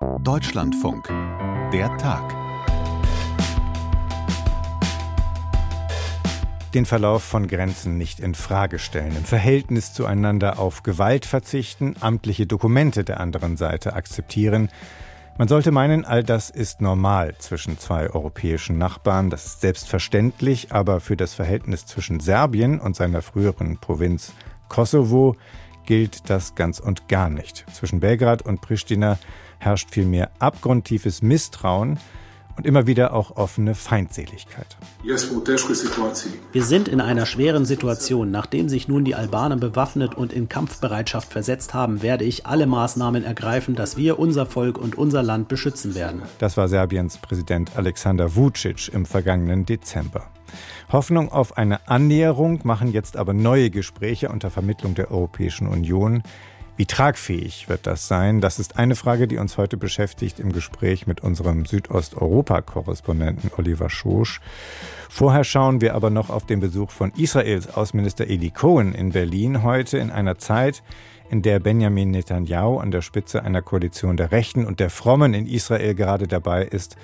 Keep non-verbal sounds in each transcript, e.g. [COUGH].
Deutschlandfunk. Der Tag. Den Verlauf von Grenzen nicht in Frage stellen, im Verhältnis zueinander auf Gewalt verzichten, amtliche Dokumente der anderen Seite akzeptieren. Man sollte meinen, all das ist normal zwischen zwei europäischen Nachbarn, das ist selbstverständlich, aber für das Verhältnis zwischen Serbien und seiner früheren Provinz Kosovo gilt das ganz und gar nicht. Zwischen Belgrad und Pristina herrscht vielmehr abgrundtiefes Misstrauen und immer wieder auch offene Feindseligkeit. Wir sind in einer schweren Situation. Nachdem sich nun die Albaner bewaffnet und in Kampfbereitschaft versetzt haben, werde ich alle Maßnahmen ergreifen, dass wir unser Volk und unser Land beschützen werden. Das war Serbiens Präsident Alexander Vucic im vergangenen Dezember. Hoffnung auf eine Annäherung machen jetzt aber neue Gespräche unter Vermittlung der Europäischen Union. Wie tragfähig wird das sein? Das ist eine Frage, die uns heute beschäftigt im Gespräch mit unserem Südosteuropa-Korrespondenten Oliver Schosch. Vorher schauen wir aber noch auf den Besuch von Israels Außenminister Eli Cohen in Berlin heute in einer Zeit, in der Benjamin Netanyahu an der Spitze einer Koalition der Rechten und der Frommen in Israel gerade dabei ist,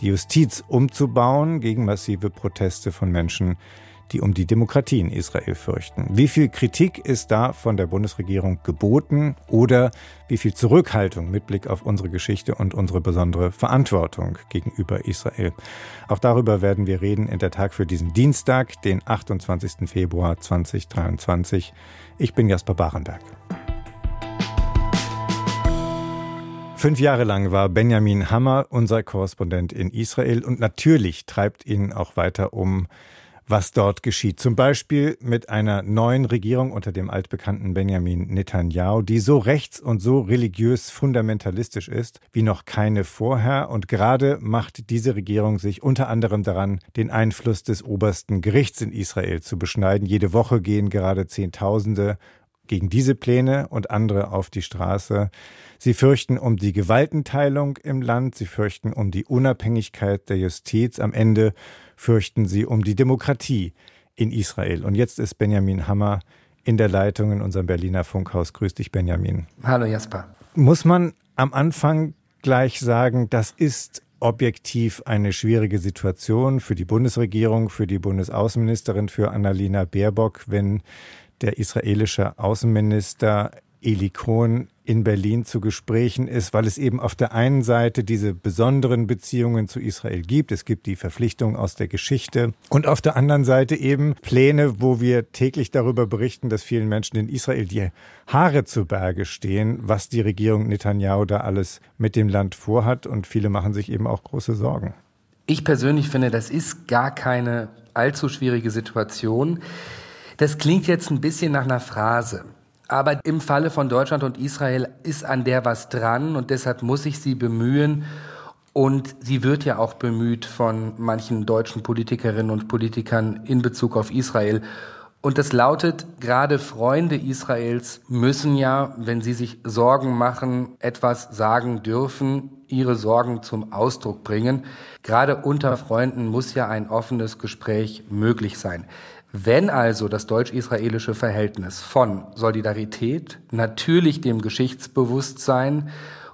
die Justiz umzubauen gegen massive Proteste von Menschen, die um die Demokratie in Israel fürchten. Wie viel Kritik ist da von der Bundesregierung geboten oder wie viel Zurückhaltung mit Blick auf unsere Geschichte und unsere besondere Verantwortung gegenüber Israel? Auch darüber werden wir reden in der Tag für diesen Dienstag, den 28. Februar 2023. Ich bin Jasper Barenberg. Fünf Jahre lang war Benjamin Hammer unser Korrespondent in Israel und natürlich treibt ihn auch weiter um, was dort geschieht. Zum Beispiel mit einer neuen Regierung unter dem altbekannten Benjamin Netanyahu, die so rechts und so religiös fundamentalistisch ist wie noch keine vorher. Und gerade macht diese Regierung sich unter anderem daran, den Einfluss des obersten Gerichts in Israel zu beschneiden. Jede Woche gehen gerade Zehntausende gegen diese Pläne und andere auf die Straße. Sie fürchten um die Gewaltenteilung im Land, sie fürchten um die Unabhängigkeit der Justiz, am Ende fürchten sie um die Demokratie in Israel. Und jetzt ist Benjamin Hammer in der Leitung in unserem Berliner Funkhaus. Grüß dich, Benjamin. Hallo, Jasper. Muss man am Anfang gleich sagen, das ist objektiv eine schwierige Situation für die Bundesregierung, für die Bundesaußenministerin, für Annalena Baerbock, wenn der israelische Außenminister Eli Cohen in Berlin zu Gesprächen ist, weil es eben auf der einen Seite diese besonderen Beziehungen zu Israel gibt. Es gibt die Verpflichtung aus der Geschichte und auf der anderen Seite eben Pläne, wo wir täglich darüber berichten, dass vielen Menschen in Israel die Haare zu Berge stehen, was die Regierung Netanyahu da alles mit dem Land vorhat und viele machen sich eben auch große Sorgen. Ich persönlich finde, das ist gar keine allzu schwierige Situation. Das klingt jetzt ein bisschen nach einer Phrase. Aber im Falle von Deutschland und Israel ist an der was dran und deshalb muss ich sie bemühen. Und sie wird ja auch bemüht von manchen deutschen Politikerinnen und Politikern in Bezug auf Israel. Und das lautet, gerade Freunde Israels müssen ja, wenn sie sich Sorgen machen, etwas sagen dürfen, ihre Sorgen zum Ausdruck bringen. Gerade unter Freunden muss ja ein offenes Gespräch möglich sein. Wenn also das deutsch-israelische Verhältnis von Solidarität, natürlich dem Geschichtsbewusstsein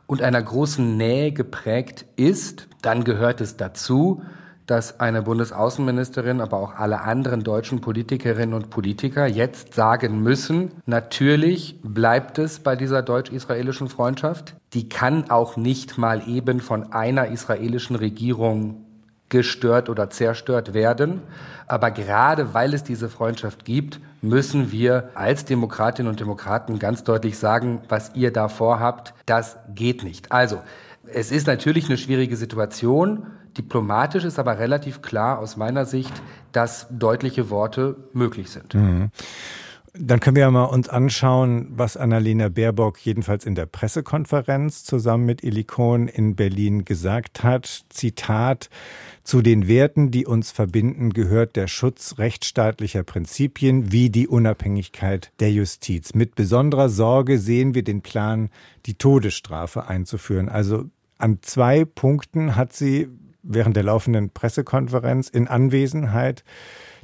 und einer großen Nähe geprägt ist, dann gehört es dazu, dass eine Bundesaußenministerin, aber auch alle anderen deutschen Politikerinnen und Politiker jetzt sagen müssen, natürlich bleibt es bei dieser deutsch-israelischen Freundschaft. Die kann auch nicht mal eben von einer israelischen Regierung gestört oder zerstört werden. Aber gerade weil es diese Freundschaft gibt, müssen wir als Demokratinnen und Demokraten ganz deutlich sagen, was ihr da vorhabt, das geht nicht. Also, es ist natürlich eine schwierige Situation. Diplomatisch ist aber relativ klar aus meiner Sicht, dass deutliche Worte möglich sind. Mhm. Dann können wir ja mal uns anschauen, was Annalena Baerbock jedenfalls in der Pressekonferenz zusammen mit Elikon in Berlin gesagt hat. Zitat, zu den Werten, die uns verbinden, gehört der Schutz rechtsstaatlicher Prinzipien wie die Unabhängigkeit der Justiz. Mit besonderer Sorge sehen wir den Plan, die Todesstrafe einzuführen. Also an zwei Punkten hat sie während der laufenden Pressekonferenz in Anwesenheit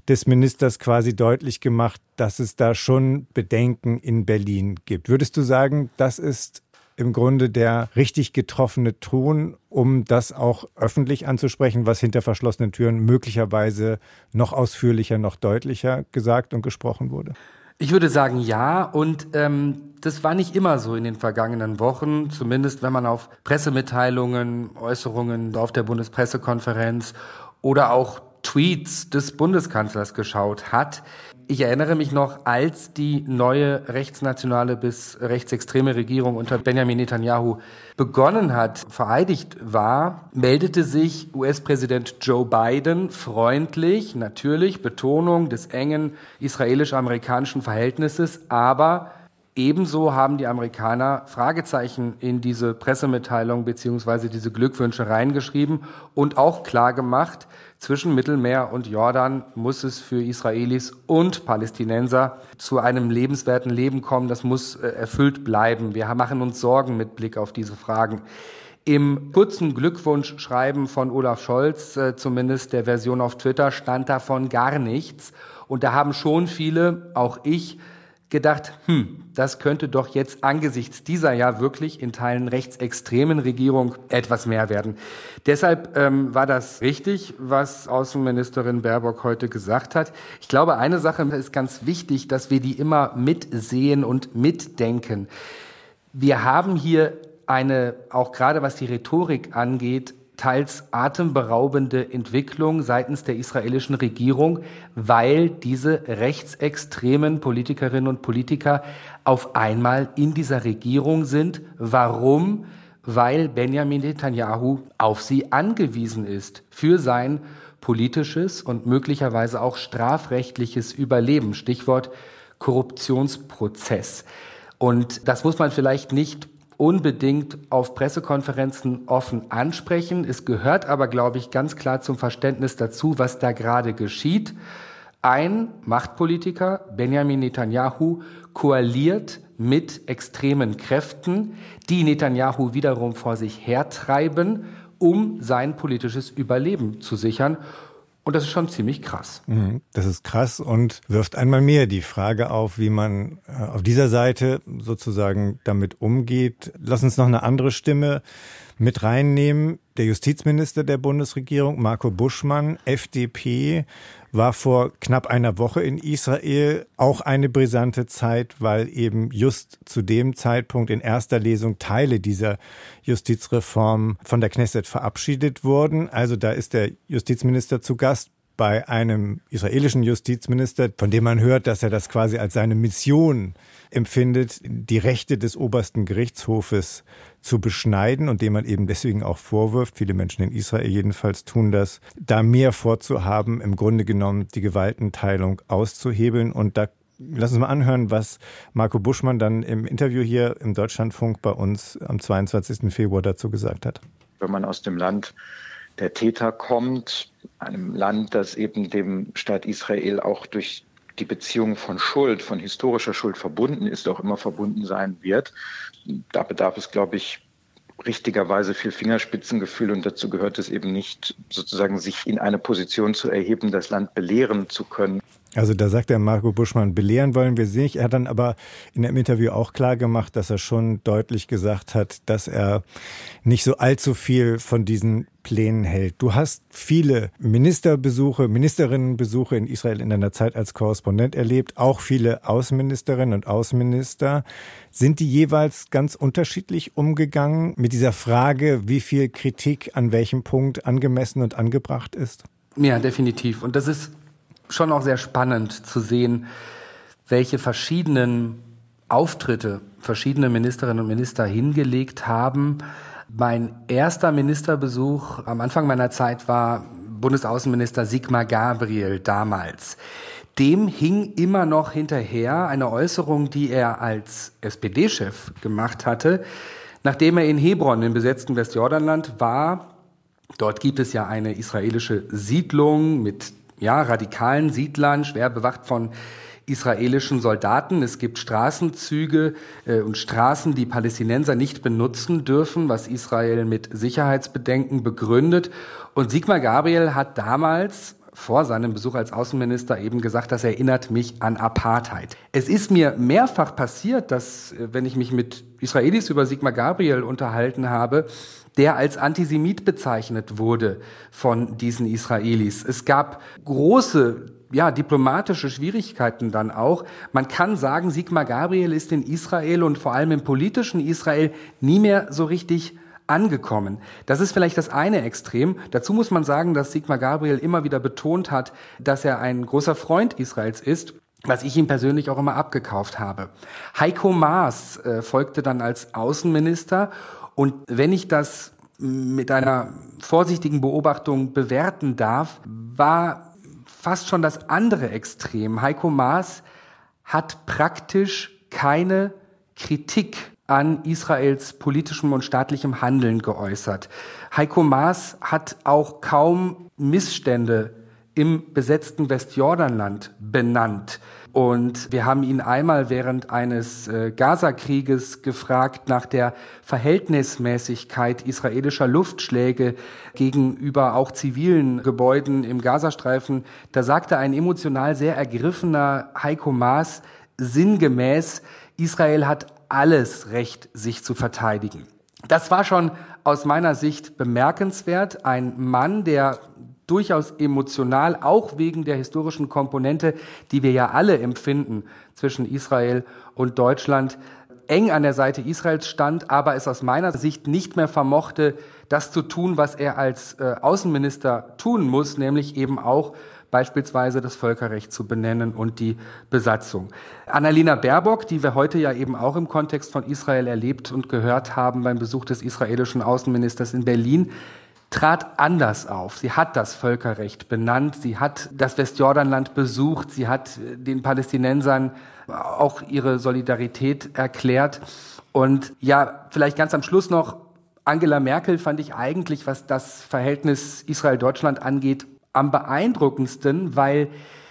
des Ministers quasi deutlich gemacht, dass es da schon Bedenken in Berlin gibt. Würdest du sagen, das ist im Grunde der richtig getroffene Ton, um das auch öffentlich anzusprechen, was hinter verschlossenen Türen möglicherweise noch ausführlicher, noch deutlicher gesagt und gesprochen wurde? Ich würde sagen ja und ähm, das war nicht immer so in den vergangenen Wochen, zumindest wenn man auf Pressemitteilungen, Äußerungen auf der Bundespressekonferenz oder auch Tweets des Bundeskanzlers geschaut hat. Ich erinnere mich noch, als die neue rechtsnationale bis rechtsextreme Regierung unter Benjamin Netanyahu begonnen hat, vereidigt war, meldete sich US-Präsident Joe Biden freundlich, natürlich, Betonung des engen israelisch-amerikanischen Verhältnisses, aber Ebenso haben die Amerikaner Fragezeichen in diese Pressemitteilung beziehungsweise diese Glückwünsche reingeschrieben und auch klar gemacht, zwischen Mittelmeer und Jordan muss es für Israelis und Palästinenser zu einem lebenswerten Leben kommen. Das muss äh, erfüllt bleiben. Wir machen uns Sorgen mit Blick auf diese Fragen. Im kurzen Glückwunschschreiben von Olaf Scholz, äh, zumindest der Version auf Twitter, stand davon gar nichts. Und da haben schon viele, auch ich, gedacht, hm, das könnte doch jetzt angesichts dieser ja wirklich in Teilen rechtsextremen Regierung etwas mehr werden. Deshalb ähm, war das richtig, was Außenministerin Baerbock heute gesagt hat. Ich glaube, eine Sache ist ganz wichtig, dass wir die immer mitsehen und mitdenken. Wir haben hier eine, auch gerade was die Rhetorik angeht, teils atemberaubende Entwicklung seitens der israelischen Regierung, weil diese rechtsextremen Politikerinnen und Politiker auf einmal in dieser Regierung sind. Warum? Weil Benjamin Netanyahu auf sie angewiesen ist für sein politisches und möglicherweise auch strafrechtliches Überleben. Stichwort Korruptionsprozess. Und das muss man vielleicht nicht unbedingt auf Pressekonferenzen offen ansprechen. Es gehört aber, glaube ich, ganz klar zum Verständnis dazu, was da gerade geschieht. Ein Machtpolitiker, Benjamin Netanyahu, koaliert mit extremen Kräften, die Netanyahu wiederum vor sich hertreiben, um sein politisches Überleben zu sichern. Und das ist schon ziemlich krass. Mhm. Das ist krass und wirft einmal mehr die Frage auf, wie man äh, auf dieser Seite sozusagen damit umgeht. Lass uns noch eine andere Stimme mit reinnehmen. Der Justizminister der Bundesregierung, Marco Buschmann, FDP, war vor knapp einer Woche in Israel. Auch eine brisante Zeit, weil eben just zu dem Zeitpunkt in erster Lesung Teile dieser Justizreform von der Knesset verabschiedet wurden. Also da ist der Justizminister zu Gast bei einem israelischen Justizminister, von dem man hört, dass er das quasi als seine Mission empfindet, die Rechte des obersten Gerichtshofes zu beschneiden und dem man eben deswegen auch vorwirft, viele Menschen in Israel jedenfalls tun das, da mehr vorzuhaben, im Grunde genommen die Gewaltenteilung auszuhebeln. Und da lass uns mal anhören, was Marco Buschmann dann im Interview hier im Deutschlandfunk bei uns am 22. Februar dazu gesagt hat. Wenn man aus dem Land der Täter kommt, einem Land, das eben dem Staat Israel auch durch die Beziehung von Schuld, von historischer Schuld verbunden ist, auch immer verbunden sein wird, da bedarf es, glaube ich, richtigerweise viel Fingerspitzengefühl und dazu gehört es eben nicht, sozusagen sich in eine Position zu erheben, das Land belehren zu können. Also da sagt der Marco Buschmann, belehren wollen wir sie nicht. Er hat dann aber in dem Interview auch klar gemacht, dass er schon deutlich gesagt hat, dass er nicht so allzu viel von diesen Plänen hält. Du hast viele Ministerbesuche, Ministerinnenbesuche in Israel in deiner Zeit als Korrespondent erlebt, auch viele Außenministerinnen und Außenminister. Sind die jeweils ganz unterschiedlich umgegangen mit dieser Frage, wie viel Kritik an welchem Punkt angemessen und angebracht ist? Ja, definitiv. Und das ist schon auch sehr spannend zu sehen, welche verschiedenen Auftritte verschiedene Ministerinnen und Minister hingelegt haben. Mein erster Ministerbesuch am Anfang meiner Zeit war Bundesaußenminister Sigmar Gabriel damals. Dem hing immer noch hinterher eine Äußerung, die er als SPD-Chef gemacht hatte, nachdem er in Hebron im besetzten Westjordanland war. Dort gibt es ja eine israelische Siedlung mit ja, radikalen Siedlern, schwer bewacht von israelischen Soldaten. Es gibt Straßenzüge äh, und Straßen, die Palästinenser nicht benutzen dürfen, was Israel mit Sicherheitsbedenken begründet. Und Sigmar Gabriel hat damals vor seinem Besuch als Außenminister eben gesagt, das erinnert mich an Apartheid. Es ist mir mehrfach passiert, dass, äh, wenn ich mich mit Israelis über Sigmar Gabriel unterhalten habe, der als Antisemit bezeichnet wurde von diesen Israelis. Es gab große ja, diplomatische Schwierigkeiten dann auch. Man kann sagen, Sigmar Gabriel ist in Israel und vor allem im politischen Israel nie mehr so richtig angekommen. Das ist vielleicht das eine Extrem. Dazu muss man sagen, dass Sigmar Gabriel immer wieder betont hat, dass er ein großer Freund Israels ist was ich ihm persönlich auch immer abgekauft habe. Heiko Maas äh, folgte dann als Außenminister und wenn ich das mit einer vorsichtigen Beobachtung bewerten darf, war fast schon das andere Extrem. Heiko Maas hat praktisch keine Kritik an Israels politischem und staatlichem Handeln geäußert. Heiko Maas hat auch kaum Missstände im besetzten Westjordanland benannt. Und wir haben ihn einmal während eines äh, Gazakrieges gefragt nach der Verhältnismäßigkeit israelischer Luftschläge gegenüber auch zivilen Gebäuden im Gazastreifen. Da sagte ein emotional sehr ergriffener Heiko Maas sinngemäß, Israel hat alles Recht, sich zu verteidigen. Das war schon aus meiner Sicht bemerkenswert. Ein Mann, der durchaus emotional, auch wegen der historischen Komponente, die wir ja alle empfinden zwischen Israel und Deutschland, eng an der Seite Israels stand, aber es aus meiner Sicht nicht mehr vermochte, das zu tun, was er als äh, Außenminister tun muss, nämlich eben auch beispielsweise das Völkerrecht zu benennen und die Besatzung. Annalena Baerbock, die wir heute ja eben auch im Kontext von Israel erlebt und gehört haben beim Besuch des israelischen Außenministers in Berlin, trat anders auf. Sie hat das Völkerrecht benannt, sie hat das Westjordanland besucht, sie hat den Palästinensern auch ihre Solidarität erklärt. Und ja, vielleicht ganz am Schluss noch, Angela Merkel fand ich eigentlich, was das Verhältnis Israel-Deutschland angeht, am beeindruckendsten, weil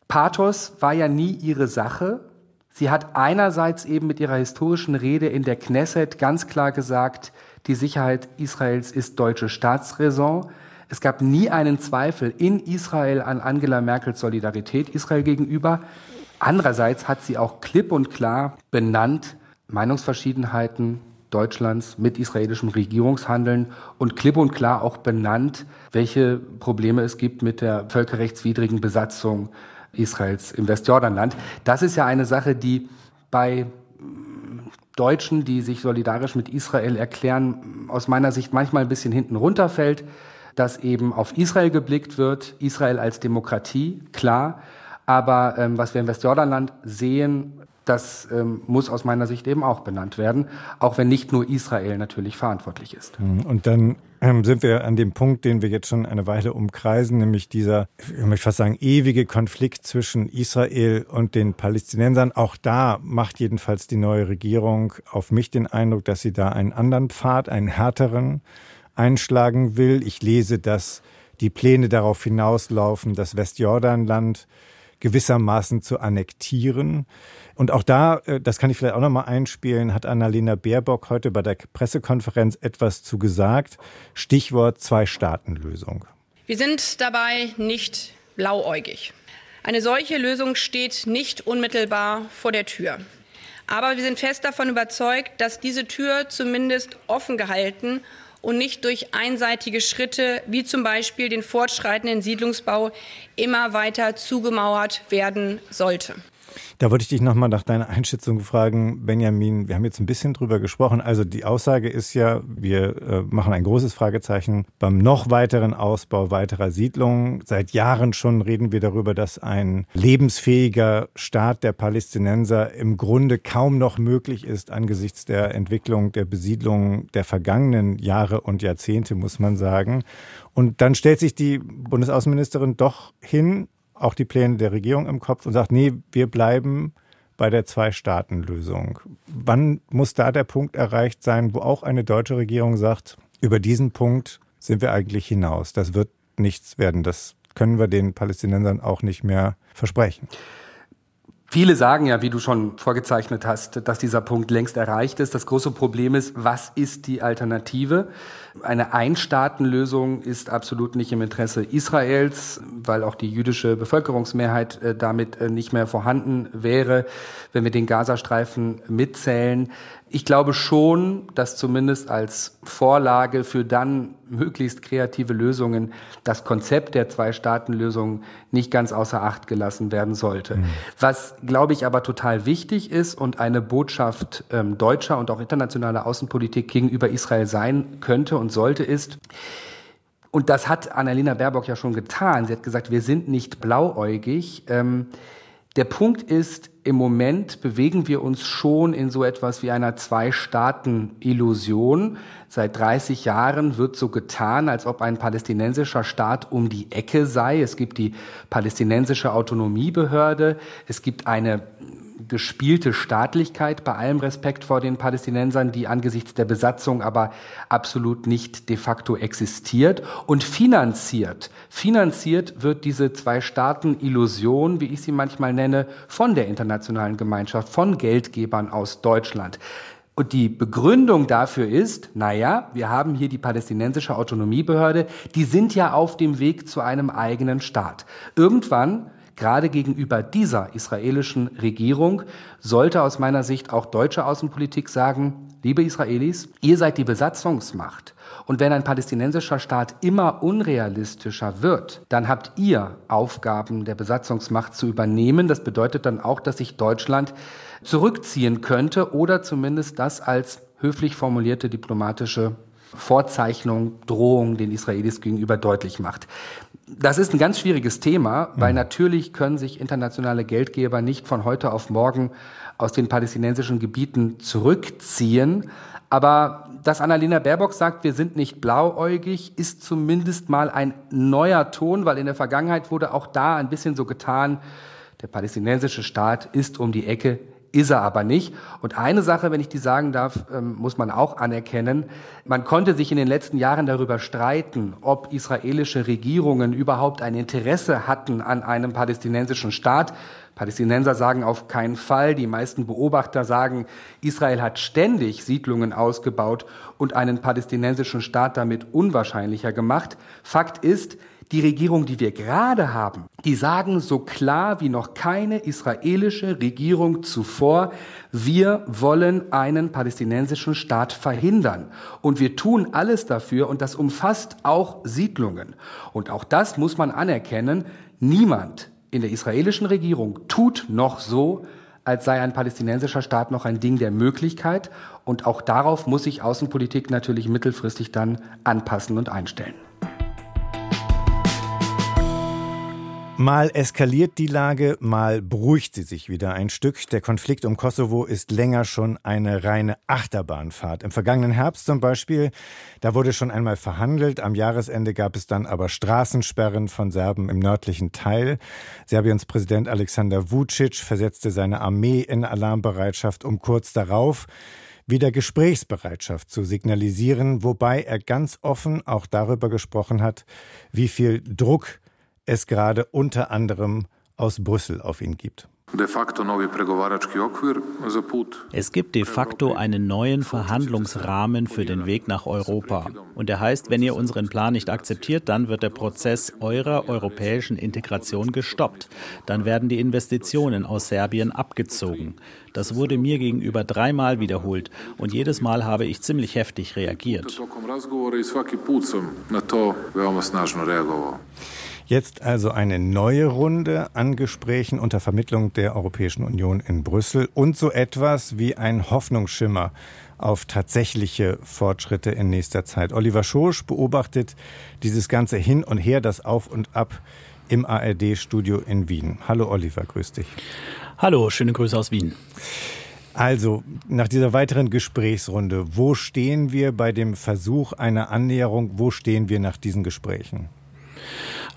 Pathos war ja nie ihre Sache. Sie hat einerseits eben mit ihrer historischen Rede in der Knesset ganz klar gesagt, die Sicherheit Israels ist deutsche Staatsräson. Es gab nie einen Zweifel in Israel an Angela Merkels Solidarität Israel gegenüber. Andererseits hat sie auch klipp und klar benannt, Meinungsverschiedenheiten Deutschlands mit israelischem Regierungshandeln und klipp und klar auch benannt, welche Probleme es gibt mit der völkerrechtswidrigen Besatzung Israels im Westjordanland. Das ist ja eine Sache, die bei Deutschen, die sich solidarisch mit Israel erklären, aus meiner Sicht manchmal ein bisschen hinten runterfällt, dass eben auf Israel geblickt wird, Israel als Demokratie, klar. Aber ähm, was wir im Westjordanland sehen, das ähm, muss aus meiner Sicht eben auch benannt werden, auch wenn nicht nur Israel natürlich verantwortlich ist. Mhm. Und dann ähm, sind wir an dem Punkt, den wir jetzt schon eine Weile umkreisen, nämlich dieser, ich möchte fast sagen, ewige Konflikt zwischen Israel und den Palästinensern. Auch da macht jedenfalls die neue Regierung auf mich den Eindruck, dass sie da einen anderen Pfad, einen härteren einschlagen will. Ich lese, dass die Pläne darauf hinauslaufen, das Westjordanland gewissermaßen zu annektieren. Und auch da, äh, das kann ich vielleicht auch nochmal einspielen, hat Annalena Baerbock heute bei der Pressekonferenz etwas zu gesagt. Stichwort Zwei-Staaten-Lösung. Wir sind dabei nicht blauäugig. Eine solche Lösung steht nicht unmittelbar vor der Tür. Aber wir sind fest davon überzeugt, dass diese Tür zumindest offen gehalten und nicht durch einseitige Schritte wie zum Beispiel den fortschreitenden Siedlungsbau immer weiter zugemauert werden sollte. Da wollte ich dich nochmal nach deiner Einschätzung fragen, Benjamin. Wir haben jetzt ein bisschen drüber gesprochen. Also die Aussage ist ja, wir äh, machen ein großes Fragezeichen beim noch weiteren Ausbau weiterer Siedlungen. Seit Jahren schon reden wir darüber, dass ein lebensfähiger Staat der Palästinenser im Grunde kaum noch möglich ist angesichts der Entwicklung der Besiedlung der vergangenen Jahre und Jahrzehnte, muss man sagen. Und dann stellt sich die Bundesaußenministerin doch hin auch die Pläne der Regierung im Kopf und sagt, nee, wir bleiben bei der Zwei-Staaten-Lösung. Wann muss da der Punkt erreicht sein, wo auch eine deutsche Regierung sagt, über diesen Punkt sind wir eigentlich hinaus. Das wird nichts werden. Das können wir den Palästinensern auch nicht mehr versprechen. Viele sagen ja, wie du schon vorgezeichnet hast, dass dieser Punkt längst erreicht ist. Das große Problem ist, was ist die Alternative? Eine Einstaatenlösung ist absolut nicht im Interesse Israels, weil auch die jüdische Bevölkerungsmehrheit äh, damit äh, nicht mehr vorhanden wäre, wenn wir den Gazastreifen mitzählen. Ich glaube schon, dass zumindest als Vorlage für dann möglichst kreative Lösungen das Konzept der Zwei-Staaten-Lösung nicht ganz außer Acht gelassen werden sollte. Mhm. Was, glaube ich, aber total wichtig ist und eine Botschaft ähm, deutscher und auch internationaler Außenpolitik gegenüber Israel sein könnte und sollte, ist, und das hat Annalena Baerbock ja schon getan. Sie hat gesagt, wir sind nicht blauäugig. Ähm, der Punkt ist, im Moment bewegen wir uns schon in so etwas wie einer Zwei-Staaten-Illusion. Seit 30 Jahren wird so getan, als ob ein palästinensischer Staat um die Ecke sei. Es gibt die palästinensische Autonomiebehörde. Es gibt eine gespielte Staatlichkeit, bei allem Respekt vor den Palästinensern, die angesichts der Besatzung aber absolut nicht de facto existiert und finanziert. Finanziert wird diese Zwei-Staaten-Illusion, wie ich sie manchmal nenne, von der internationalen Gemeinschaft, von Geldgebern aus Deutschland. Und die Begründung dafür ist, naja, wir haben hier die palästinensische Autonomiebehörde, die sind ja auf dem Weg zu einem eigenen Staat. Irgendwann Gerade gegenüber dieser israelischen Regierung sollte aus meiner Sicht auch deutsche Außenpolitik sagen, liebe Israelis, ihr seid die Besatzungsmacht. Und wenn ein palästinensischer Staat immer unrealistischer wird, dann habt ihr Aufgaben der Besatzungsmacht zu übernehmen. Das bedeutet dann auch, dass sich Deutschland zurückziehen könnte oder zumindest das als höflich formulierte diplomatische Vorzeichnung, Drohung den Israelis gegenüber deutlich macht. Das ist ein ganz schwieriges Thema, weil mhm. natürlich können sich internationale Geldgeber nicht von heute auf morgen aus den palästinensischen Gebieten zurückziehen. Aber dass Annalena Baerbock sagt, wir sind nicht blauäugig, ist zumindest mal ein neuer Ton, weil in der Vergangenheit wurde auch da ein bisschen so getan, der palästinensische Staat ist um die Ecke, ist er aber nicht. Und eine Sache, wenn ich die sagen darf, ähm, muss man auch anerkennen. Man konnte sich in den letzten Jahren darüber streiten, ob israelische Regierungen überhaupt ein Interesse hatten an einem palästinensischen Staat. Palästinenser sagen auf keinen Fall. Die meisten Beobachter sagen, Israel hat ständig Siedlungen ausgebaut und einen palästinensischen Staat damit unwahrscheinlicher gemacht. Fakt ist, die Regierung, die wir gerade haben, die sagen so klar wie noch keine israelische Regierung zuvor, wir wollen einen palästinensischen Staat verhindern. Und wir tun alles dafür und das umfasst auch Siedlungen. Und auch das muss man anerkennen. Niemand in der israelischen Regierung tut noch so, als sei ein palästinensischer Staat noch ein Ding der Möglichkeit. Und auch darauf muss sich Außenpolitik natürlich mittelfristig dann anpassen und einstellen. Mal eskaliert die Lage, mal beruhigt sie sich wieder ein Stück. Der Konflikt um Kosovo ist länger schon eine reine Achterbahnfahrt. Im vergangenen Herbst zum Beispiel, da wurde schon einmal verhandelt. Am Jahresende gab es dann aber Straßensperren von Serben im nördlichen Teil. Serbiens Präsident Alexander Vucic versetzte seine Armee in Alarmbereitschaft, um kurz darauf wieder Gesprächsbereitschaft zu signalisieren, wobei er ganz offen auch darüber gesprochen hat, wie viel Druck es gerade unter anderem aus Brüssel auf ihn gibt. Es gibt de facto einen neuen Verhandlungsrahmen für den Weg nach Europa. Und der heißt, wenn ihr unseren Plan nicht akzeptiert, dann wird der Prozess eurer europäischen Integration gestoppt. Dann werden die Investitionen aus Serbien abgezogen. Das wurde mir gegenüber dreimal wiederholt und jedes Mal habe ich ziemlich heftig reagiert. Jetzt also eine neue Runde an Gesprächen unter Vermittlung der Europäischen Union in Brüssel und so etwas wie ein Hoffnungsschimmer auf tatsächliche Fortschritte in nächster Zeit. Oliver Schosch beobachtet dieses ganze Hin und Her, das Auf und Ab im ARD-Studio in Wien. Hallo Oliver, grüß dich. Hallo, schöne Grüße aus Wien. Also, nach dieser weiteren Gesprächsrunde, wo stehen wir bei dem Versuch einer Annäherung? Wo stehen wir nach diesen Gesprächen?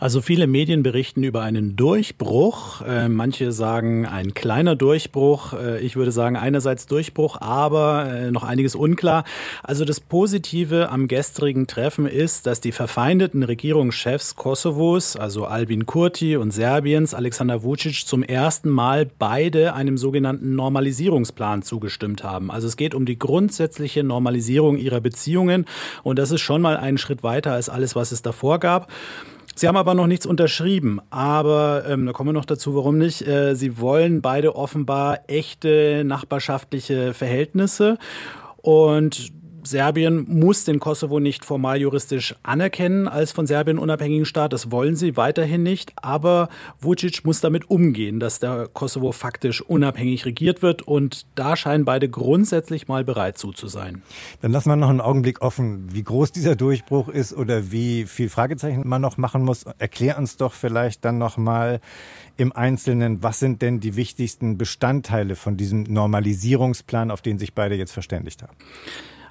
Also viele Medien berichten über einen Durchbruch. Äh, manche sagen ein kleiner Durchbruch. Äh, ich würde sagen einerseits Durchbruch, aber äh, noch einiges unklar. Also das Positive am gestrigen Treffen ist, dass die verfeindeten Regierungschefs Kosovos, also Albin Kurti und Serbiens, Alexander Vucic, zum ersten Mal beide einem sogenannten Normalisierungsplan zugestimmt haben. Also es geht um die grundsätzliche Normalisierung ihrer Beziehungen und das ist schon mal einen Schritt weiter als alles, was es davor gab. Sie haben aber noch nichts unterschrieben. Aber ähm, da kommen wir noch dazu, warum nicht. Äh, Sie wollen beide offenbar echte nachbarschaftliche Verhältnisse. Und Serbien muss den Kosovo nicht formal juristisch anerkennen als von Serbien unabhängigen Staat. Das wollen sie weiterhin nicht. Aber Vucic muss damit umgehen, dass der Kosovo faktisch unabhängig regiert wird. Und da scheinen beide grundsätzlich mal bereit zu, zu sein. Dann lassen wir noch einen Augenblick offen, wie groß dieser Durchbruch ist oder wie viel Fragezeichen man noch machen muss. Erklär uns doch vielleicht dann noch mal im Einzelnen, was sind denn die wichtigsten Bestandteile von diesem Normalisierungsplan, auf den sich beide jetzt verständigt haben?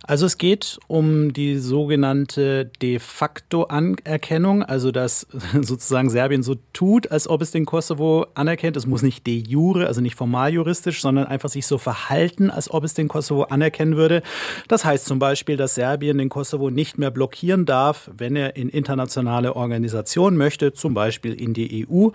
Also es geht um die sogenannte de facto Anerkennung, also dass [LAUGHS] sozusagen Serbien so tut, als ob es den Kosovo anerkennt. Es muss nicht de jure, also nicht formal juristisch, sondern einfach sich so verhalten, als ob es den Kosovo anerkennen würde. Das heißt zum Beispiel, dass Serbien den Kosovo nicht mehr blockieren darf, wenn er in internationale Organisationen möchte, zum Beispiel in die EU.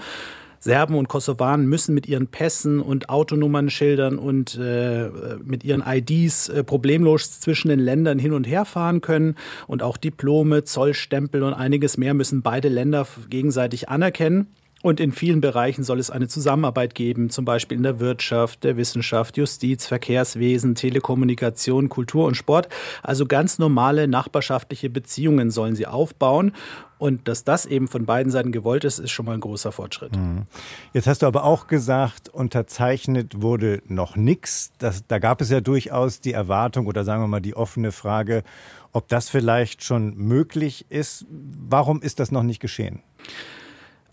Serben und Kosovaren müssen mit ihren Pässen und Autonummernschildern und äh, mit ihren IDs äh, problemlos zwischen den Ländern hin und her fahren können. Und auch Diplome, Zollstempel und einiges mehr müssen beide Länder gegenseitig anerkennen. Und in vielen Bereichen soll es eine Zusammenarbeit geben, zum Beispiel in der Wirtschaft, der Wissenschaft, Justiz, Verkehrswesen, Telekommunikation, Kultur und Sport. Also ganz normale nachbarschaftliche Beziehungen sollen sie aufbauen. Und dass das eben von beiden Seiten gewollt ist, ist schon mal ein großer Fortschritt. Mhm. Jetzt hast du aber auch gesagt, unterzeichnet wurde noch nichts. Da gab es ja durchaus die Erwartung oder sagen wir mal die offene Frage, ob das vielleicht schon möglich ist. Warum ist das noch nicht geschehen?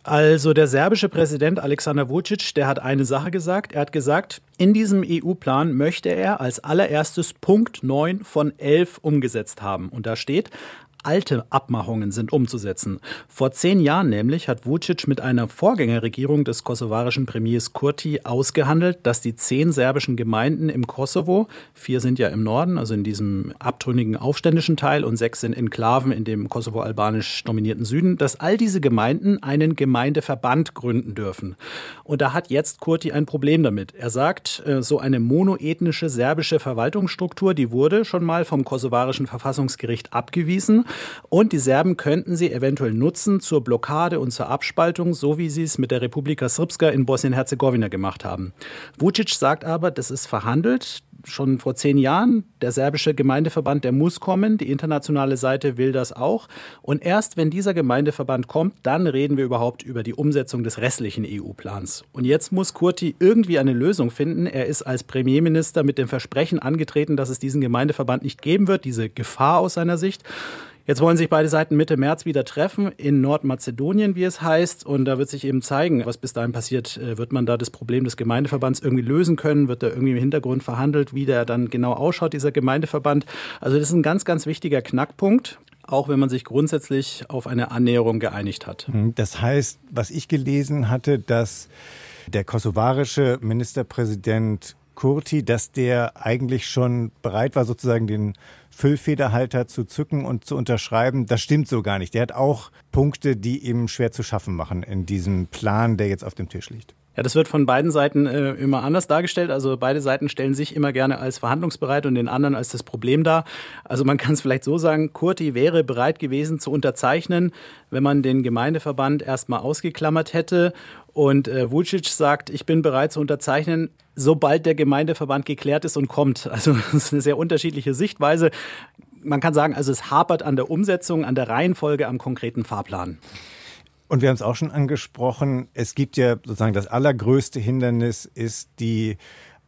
Also der serbische Präsident Alexander Vucic, der hat eine Sache gesagt. Er hat gesagt, in diesem EU-Plan möchte er als allererstes Punkt 9 von 11 umgesetzt haben. Und da steht, alte Abmachungen sind umzusetzen. Vor zehn Jahren nämlich hat Vucic mit einer Vorgängerregierung des kosovarischen Premiers Kurti ausgehandelt, dass die zehn serbischen Gemeinden im Kosovo, vier sind ja im Norden, also in diesem abtrünnigen aufständischen Teil und sechs sind Enklaven in dem kosovo-albanisch dominierten Süden, dass all diese Gemeinden einen Gemeindeverband gründen dürfen. Und da hat jetzt Kurti ein Problem damit. Er sagt, äh, so eine monoethnische serbische Verwaltungsstruktur, die wurde schon mal vom kosovarischen Verfassungsgericht abgewiesen. Und die Serben könnten sie eventuell nutzen zur Blockade und zur Abspaltung, so wie sie es mit der Republika Srpska in Bosnien-Herzegowina gemacht haben. Vucic sagt aber, das ist verhandelt schon vor zehn Jahren. Der serbische Gemeindeverband, der muss kommen. Die internationale Seite will das auch. Und erst wenn dieser Gemeindeverband kommt, dann reden wir überhaupt über die Umsetzung des restlichen EU-Plans. Und jetzt muss Kurti irgendwie eine Lösung finden. Er ist als Premierminister mit dem Versprechen angetreten, dass es diesen Gemeindeverband nicht geben wird, diese Gefahr aus seiner Sicht. Jetzt wollen sich beide Seiten Mitte März wieder treffen in Nordmazedonien, wie es heißt. Und da wird sich eben zeigen, was bis dahin passiert. Äh, wird man da das Problem des Gemeindeverbands irgendwie lösen können? Wird da irgendwie im Hintergrund verhandelt, wie der dann genau ausschaut, dieser Gemeindeverband? Also das ist ein ganz, ganz wichtiger Knackpunkt auch wenn man sich grundsätzlich auf eine Annäherung geeinigt hat. Hm, das heißt, was ich gelesen hatte, dass der kosovarische Ministerpräsident Kurti, dass der eigentlich schon bereit war, sozusagen den Füllfederhalter zu zücken und zu unterschreiben. Das stimmt so gar nicht. Der hat auch Punkte, die ihm schwer zu schaffen machen in diesem Plan, der jetzt auf dem Tisch liegt. Ja, das wird von beiden Seiten äh, immer anders dargestellt. Also beide Seiten stellen sich immer gerne als verhandlungsbereit und den anderen als das Problem dar. Also man [LAUGHS] kann es vielleicht so sagen, Kurti wäre bereit gewesen zu unterzeichnen, wenn man den Gemeindeverband erstmal ausgeklammert hätte. Und äh, Vucic sagt, ich bin bereit zu unterzeichnen, sobald der Gemeindeverband geklärt ist und kommt. [LAUGHS] Also das ist eine sehr unterschiedliche Sichtweise. Man kann sagen, also es hapert an der Umsetzung, an der Reihenfolge, am konkreten Fahrplan. Und wir haben es auch schon angesprochen, es gibt ja sozusagen das allergrößte Hindernis ist die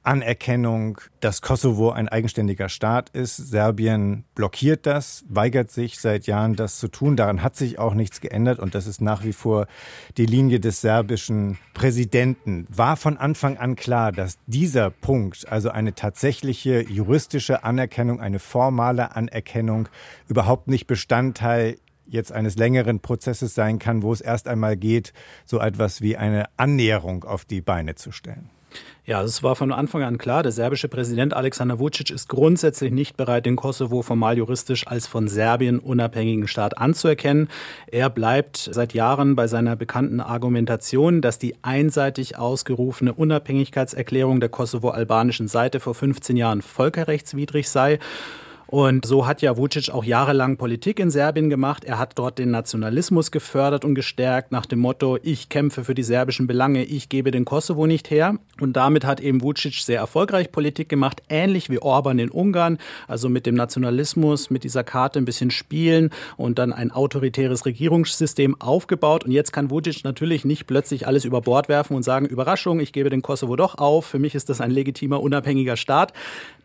Anerkennung, dass Kosovo ein eigenständiger Staat ist. Serbien blockiert das, weigert sich seit Jahren, das zu tun. Daran hat sich auch nichts geändert und das ist nach wie vor die Linie des serbischen Präsidenten. War von Anfang an klar, dass dieser Punkt, also eine tatsächliche juristische Anerkennung, eine formale Anerkennung, überhaupt nicht Bestandteil jetzt eines längeren Prozesses sein kann, wo es erst einmal geht, so etwas wie eine Annäherung auf die Beine zu stellen. Ja, es war von Anfang an klar, der serbische Präsident Alexander Vucic ist grundsätzlich nicht bereit, den Kosovo formal juristisch als von Serbien unabhängigen Staat anzuerkennen. Er bleibt seit Jahren bei seiner bekannten Argumentation, dass die einseitig ausgerufene Unabhängigkeitserklärung der kosovo-albanischen Seite vor 15 Jahren völkerrechtswidrig sei. Und so hat ja Vucic auch jahrelang Politik in Serbien gemacht. Er hat dort den Nationalismus gefördert und gestärkt nach dem Motto, ich kämpfe für die serbischen Belange, ich gebe den Kosovo nicht her. Und damit hat eben Vucic sehr erfolgreich Politik gemacht, ähnlich wie Orban in Ungarn, also mit dem Nationalismus, mit dieser Karte ein bisschen spielen und dann ein autoritäres Regierungssystem aufgebaut. Und jetzt kann Vucic natürlich nicht plötzlich alles über Bord werfen und sagen, Überraschung, ich gebe den Kosovo doch auf. Für mich ist das ein legitimer, unabhängiger Staat.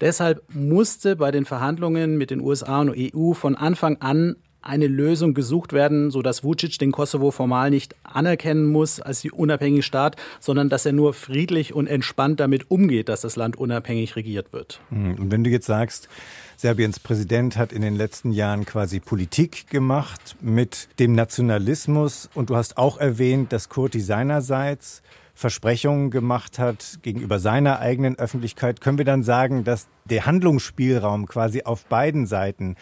Deshalb musste bei den Verhandlungen Verhandlungen mit den USA und EU von Anfang an eine Lösung gesucht werden, sodass Vucic den Kosovo formal nicht anerkennen muss als unabhängigen Staat, sondern dass er nur friedlich und entspannt damit umgeht, dass das Land unabhängig regiert wird. Hm, und wenn du jetzt sagst, Serbiens Präsident hat in den letzten Jahren quasi Politik gemacht mit dem Nationalismus und du hast auch erwähnt, dass Kurti seinerseits Versprechungen gemacht hat gegenüber seiner eigenen Öffentlichkeit, können wir dann sagen, dass der Handlungsspielraum quasi auf beiden Seiten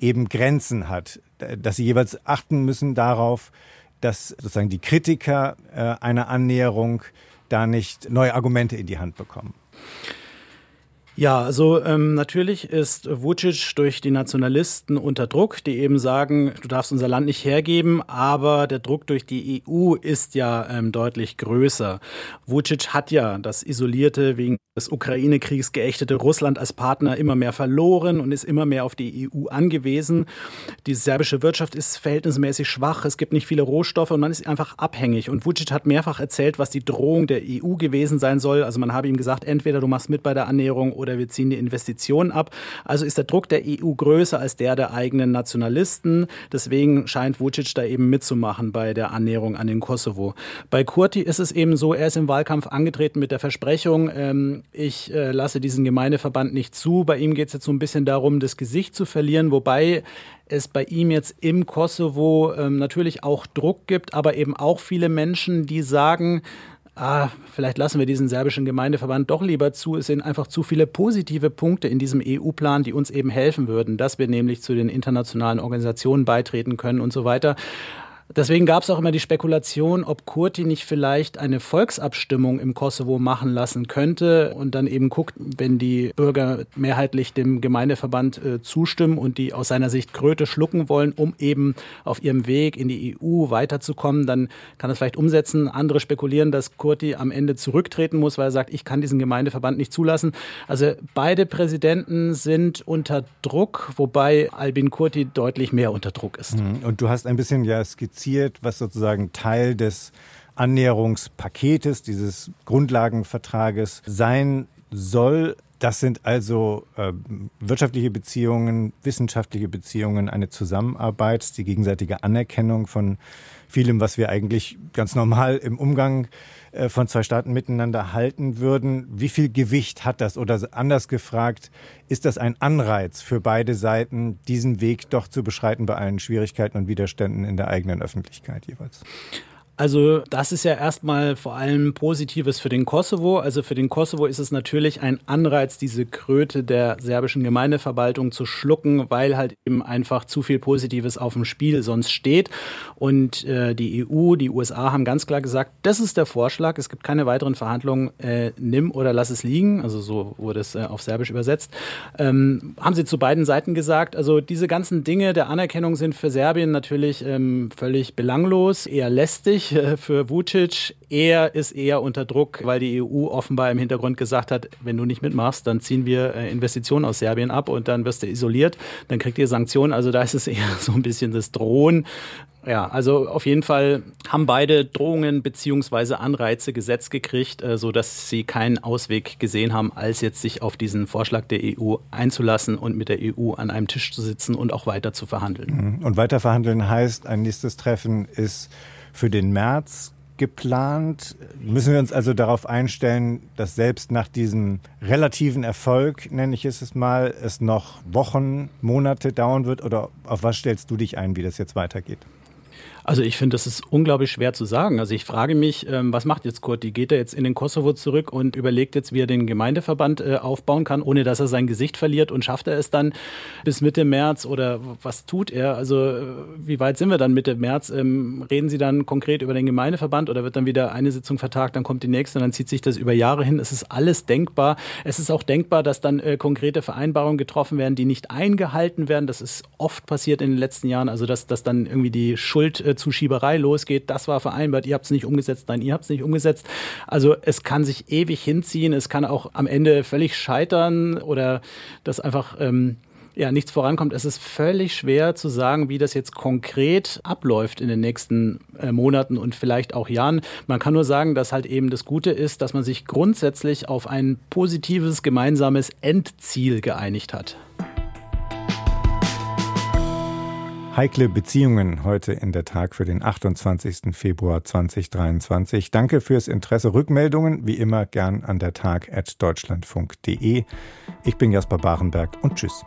eben Grenzen hat, dass sie jeweils achten müssen darauf, dass sozusagen die Kritiker äh, einer Annäherung da nicht neue Argumente in die Hand bekommen. Ja, also ähm, natürlich ist Vucic durch die Nationalisten unter Druck, die eben sagen, du darfst unser Land nicht hergeben, aber der Druck durch die EU ist ja ähm, deutlich größer. Vucic hat ja das isolierte, wegen des Ukraine-Kriegs geächtete Russland als Partner immer mehr verloren und ist immer mehr auf die EU angewiesen. Die serbische Wirtschaft ist verhältnismäßig schwach, es gibt nicht viele Rohstoffe und man ist einfach abhängig. Und Vucic hat mehrfach erzählt, was die Drohung der EU gewesen sein soll. Also man habe ihm gesagt, entweder du machst mit bei der Annäherung oder wir ziehen die Investitionen ab. Also ist der Druck der EU größer als der der eigenen Nationalisten. Deswegen scheint Vucic da eben mitzumachen bei der Annäherung an den Kosovo. Bei Kurti ist es eben so, er ist im Wahlkampf angetreten mit der Versprechung, ähm, ich äh, lasse diesen Gemeindeverband nicht zu. Bei ihm geht es jetzt so ein bisschen darum, das Gesicht zu verlieren, wobei es bei ihm jetzt im Kosovo ähm, natürlich auch Druck gibt, aber eben auch viele Menschen, die sagen, ah, vielleicht lassen wir diesen serbischen Gemeindeverband doch lieber zu. Es sind einfach zu viele positive Punkte in diesem EU-Plan, die uns eben helfen würden, dass wir nämlich zu den internationalen Organisationen beitreten können und so weiter. Deswegen gab es auch immer die Spekulation, ob Kurti nicht vielleicht eine Volksabstimmung im Kosovo machen lassen könnte und dann eben guckt, wenn die Bürger mehrheitlich dem Gemeindeverband äh, zustimmen und die aus seiner Sicht Kröte schlucken wollen, um eben auf ihrem Weg in die EU weiterzukommen, dann kann es vielleicht umsetzen. Andere spekulieren, dass Kurti am Ende zurücktreten muss, weil er sagt, ich kann diesen Gemeindeverband nicht zulassen. Also beide Präsidenten sind unter Druck, wobei Albin Kurti deutlich mehr unter Druck ist. Mhm. Und du hast ein bisschen ja skizziert, skizziert, was sozusagen Teil des Annäherungspaketes, dieses Grundlagenvertrages sein soll. Das sind also äh, wirtschaftliche Beziehungen, wissenschaftliche Beziehungen, eine Zusammenarbeit, die gegenseitige Anerkennung von vielem, was wir eigentlich ganz normal im Umgang äh, von zwei Staaten miteinander halten würden. Wie viel Gewicht hat das? Oder anders gefragt, ist das ein Anreiz für beide Seiten, diesen Weg doch zu beschreiten bei allen Schwierigkeiten und Widerständen in der eigenen Öffentlichkeit jeweils? Also das ist ja erstmal vor allem Positives für den Kosovo. Also für den Kosovo ist es natürlich ein Anreiz, diese Kröte der serbischen Gemeindeverwaltung zu schlucken, weil halt eben einfach zu viel Positives auf dem Spiel sonst steht. Und äh, die EU, die USA haben ganz klar gesagt, das ist der Vorschlag, es gibt keine weiteren Verhandlungen, äh, nimm oder lass es liegen. Also so wurde es äh, auf Serbisch übersetzt. Ähm, haben sie zu beiden Seiten gesagt. Also diese ganzen Dinge der Anerkennung sind für Serbien natürlich ähm, völlig belanglos, eher lästig äh, für Vucic. Er ist eher unter Druck, weil die EU offenbar im Hintergrund gesagt hat, wenn du nicht mitmachst, dann ziehen wir äh, Investitionen aus Serbien ab und dann wirst du isoliert, dann kriegt ihr Sanktionen. Also da ist es [LAUGHS] eher so ein bisschen das Drohen. Ja, also auf jeden Fall haben beide Drohungen beziehungsweise Anreize gesetzt gekriegt, äh, so dass sie keinen Ausweg gesehen haben, als jetzt sich auf diesen Vorschlag der EU einzulassen und mit der EU an einem Tisch zu sitzen und auch weiter zu verhandeln. Und weiter verhandeln heißt, ein nächstes Treffen ist für den März geplant? Müssen wir uns also darauf einstellen, dass selbst nach diesem relativen Erfolg, nenne ich es mal, es noch Wochen, Monate dauern wird? Oder auf was stellst du dich ein, wie das jetzt weitergeht? Also ich finde, das ist unglaublich schwer zu sagen. Also ich frage mich, ähm, was macht jetzt Kurti? Geht er jetzt in den Kosovo zurück und überlegt jetzt, wie er den Gemeindeverband äh, aufbauen kann, ohne dass er sein Gesicht verliert? Und schafft er es dann bis Mitte März oder was tut er? Also äh, wie weit sind wir dann Mitte März? Ähm, reden Sie dann konkret über den Gemeindeverband oder wird dann wieder eine Sitzung vertagt, dann kommt die nächste und dann zieht sich das über Jahre hin? Es ist alles denkbar. Es ist auch denkbar, dass dann äh, konkrete Vereinbarungen getroffen werden, die nicht eingehalten werden. Das ist oft passiert in den letzten Jahren. Also dass, dass dann irgendwie die Schuld äh, Zuschieberei losgeht. Das war vereinbart, ihr habt es nicht umgesetzt, nein, ihr habt es nicht umgesetzt. Also es kann sich ewig hinziehen, es kann auch am Ende völlig scheitern oder dass einfach ähm, ja, nichts vorankommt. Es ist völlig schwer zu sagen, wie das jetzt konkret abläuft in den nächsten äh, Monaten und vielleicht auch Jahren. Man kann nur sagen, dass halt eben das Gute ist, dass man sich grundsätzlich auf ein positives gemeinsames Endziel geeinigt hat. Heikle Beziehungen heute in der Tag für den 28. Februar 2023. Danke fürs Interesse. Rückmeldungen wie immer gern an der Tag at deutschlandfunk.de. Ich bin Jasper Barenberg und tschüss.